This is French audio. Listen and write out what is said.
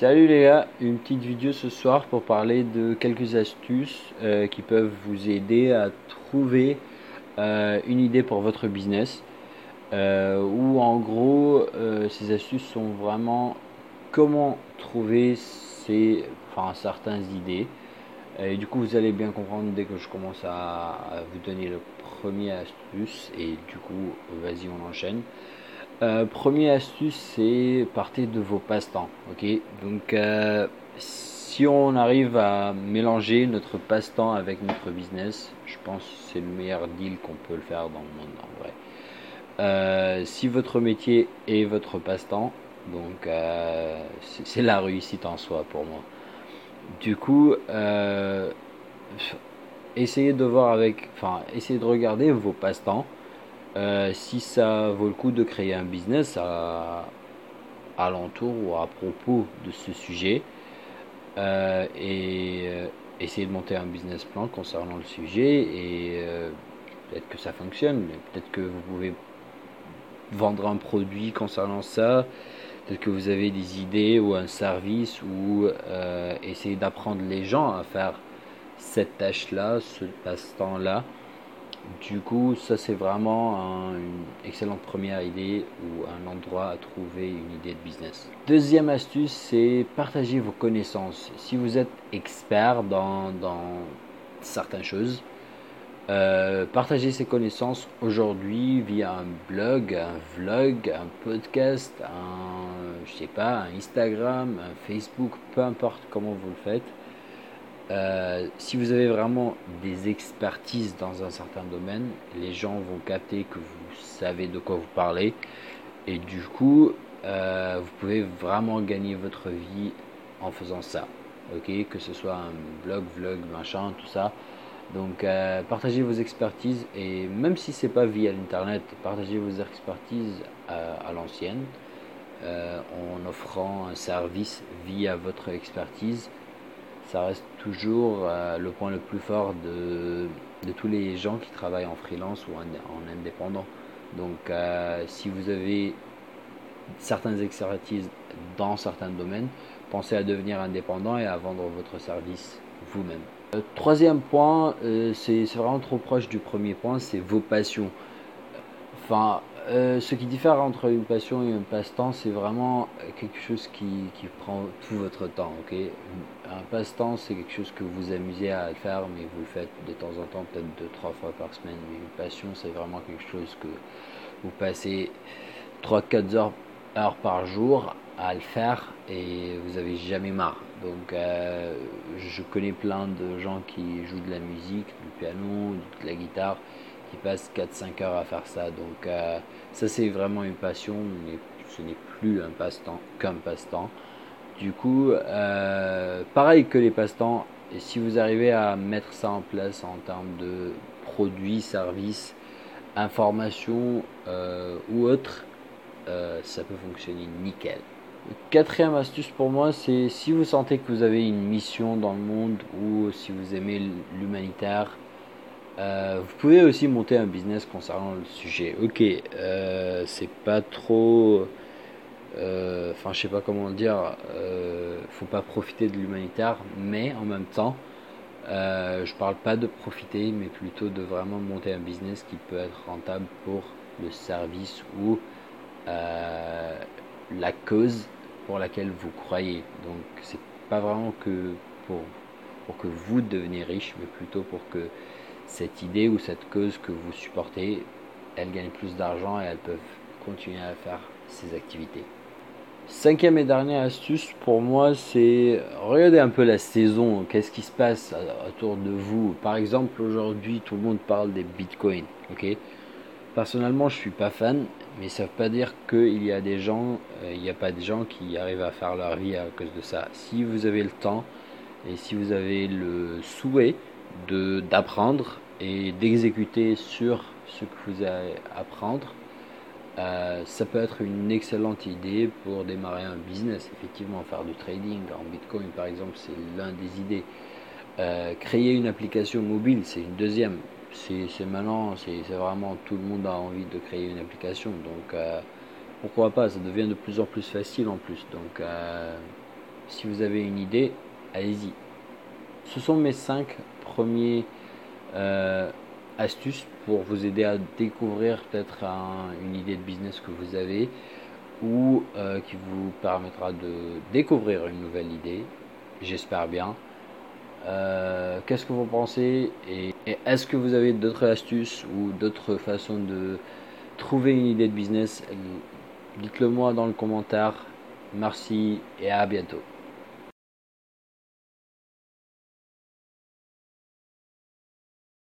Salut les gars, une petite vidéo ce soir pour parler de quelques astuces euh, qui peuvent vous aider à trouver euh, une idée pour votre business. Euh, ou en gros, ces astuces sont vraiment comment trouver ces, enfin, certaines idées. Et du coup, vous allez bien comprendre dès que je commence à, à vous donner le premier astuce. Et du coup, vas-y, on enchaîne. Euh, première astuce, c'est partir de vos passe-temps. Ok, donc euh, si on arrive à mélanger notre passe-temps avec notre business, je pense que c'est le meilleur deal qu'on peut le faire dans le monde en vrai. Euh, si votre métier est votre passe-temps, donc c'est la réussite en soi pour moi. Du coup, essayez de voir avec, enfin, essayez de regarder vos passe-temps euh, si ça vaut le coup de créer un business à, l'entour ou à propos de ce sujet euh, et euh, essayer de monter un business plan concernant le sujet et peut-être que ça fonctionne, peut-être que vous pouvez vendre un produit concernant ça, peut-être que vous avez des idées ou un service ou essayer d'apprendre les gens à faire cette tâche-là, ce passe-temps-là. Du coup, ça c'est vraiment une excellente première idée ou un endroit à trouver une idée de business. Deuxième astuce, c'est partager vos connaissances. Si vous êtes expert dans, certaines choses, euh, partagez ces connaissances aujourd'hui via un blog, un vlog, un podcast, un, je sais pas, un Instagram, un Facebook, peu importe comment vous le faites. Euh, si vous avez vraiment des expertises dans un certain domaine, les gens vont capter que vous savez de quoi vous parlez. Et du coup, euh, vous pouvez vraiment gagner votre vie en faisant ça. Que ce soit un blog, vlog, machin, tout ça. Donc, euh, partagez vos expertises et même si c'est pas via l'internet, partagez vos expertises à l'ancienne en offrant un service via votre expertise ça reste toujours euh, le point le plus fort de, tous les gens qui travaillent en freelance ou en, indépendant. Donc euh, si vous avez certaines expertises dans certains domaines, pensez à devenir indépendant et à vendre votre service vous-même. Euh, troisième point, c'est vraiment trop proche du premier point, c'est vos passions. Enfin, euh, ce qui diffère entre une passion et un passe-temps, c'est vraiment quelque chose qui, prend tout votre temps. ok? Un passe-temps, c'est quelque chose que vous amusez à faire, mais vous le faites de temps en temps, peut-être deux, trois fois par semaine. Mais une passion, c'est vraiment quelque chose que vous passez 3-4 heures, heures par jour à le faire et vous n'avez jamais marre. Donc, euh, je connais plein de gens qui jouent de la musique, du piano, de la guitare qui passe 4-5 heures à faire ça. Donc euh, ça c'est vraiment une passion, mais ce n'est plus un passe-temps qu'un passe-temps. Du coup, euh, pareil que les passe-temps, et si vous arrivez à mettre ça en place en termes de produits, services, informations euh, ou autres, ça peut fonctionner nickel. Quatrième astuce pour moi, c'est si vous sentez que vous avez une mission dans le monde ou si vous aimez l'humanitaire, euh, vous pouvez aussi monter un business concernant le sujet. Ok, euh, c'est pas trop. Euh, enfin, je sais pas comment dire. faut pas profiter de l'humanitaire, mais en même temps, je parle pas de profiter, mais plutôt de vraiment monter un business qui peut être rentable pour le service ou la cause pour laquelle vous croyez. Donc, c'est pas vraiment que pour, pour que vous deveniez riche, mais plutôt pour que cette idée ou cette cause que vous supportez, elles gagnent plus d'argent et elles peuvent continuer à faire ces activités. Cinquième et dernière astuce pour moi, c'est regarder un peu la saison, qu'est-ce qui se passe autour de vous? Par exemple, aujourd'hui, tout le monde parle des bitcoins. Ok? Personnellement, je suis pas fan, mais ça ne veut pas dire qu'il y a des gens, euh, n'y a pas des gens qui arrivent à faire leur vie à cause de ça. Si vous avez le temps et si vous avez le souhait, d'apprendre et d'exécuter sur ce que vous allez apprendre, euh, ça peut être une excellente idée pour démarrer un business. Effectivement, faire du trading en Bitcoin, par exemple, c'est l'un des idées. Euh, créer une application mobile, c'est une deuxième. C'est maintenant, c'est vraiment tout le monde a envie de créer une application. Donc, euh, pourquoi pas Ça devient de plus en plus facile en plus. Donc, Si vous avez une idée, allez-y. Ce sont mes 5 premiers euh, astuces pour vous aider à découvrir peut-être une idée de business que vous avez ou euh, qui vous permettra de découvrir une nouvelle idée. J'espère bien. Euh, qu'est-ce que vous pensez et, est-ce que vous avez d'autres astuces ou d'autres façons de trouver une idée de business? Dites-le moi dans le commentaire. Merci et à bientôt.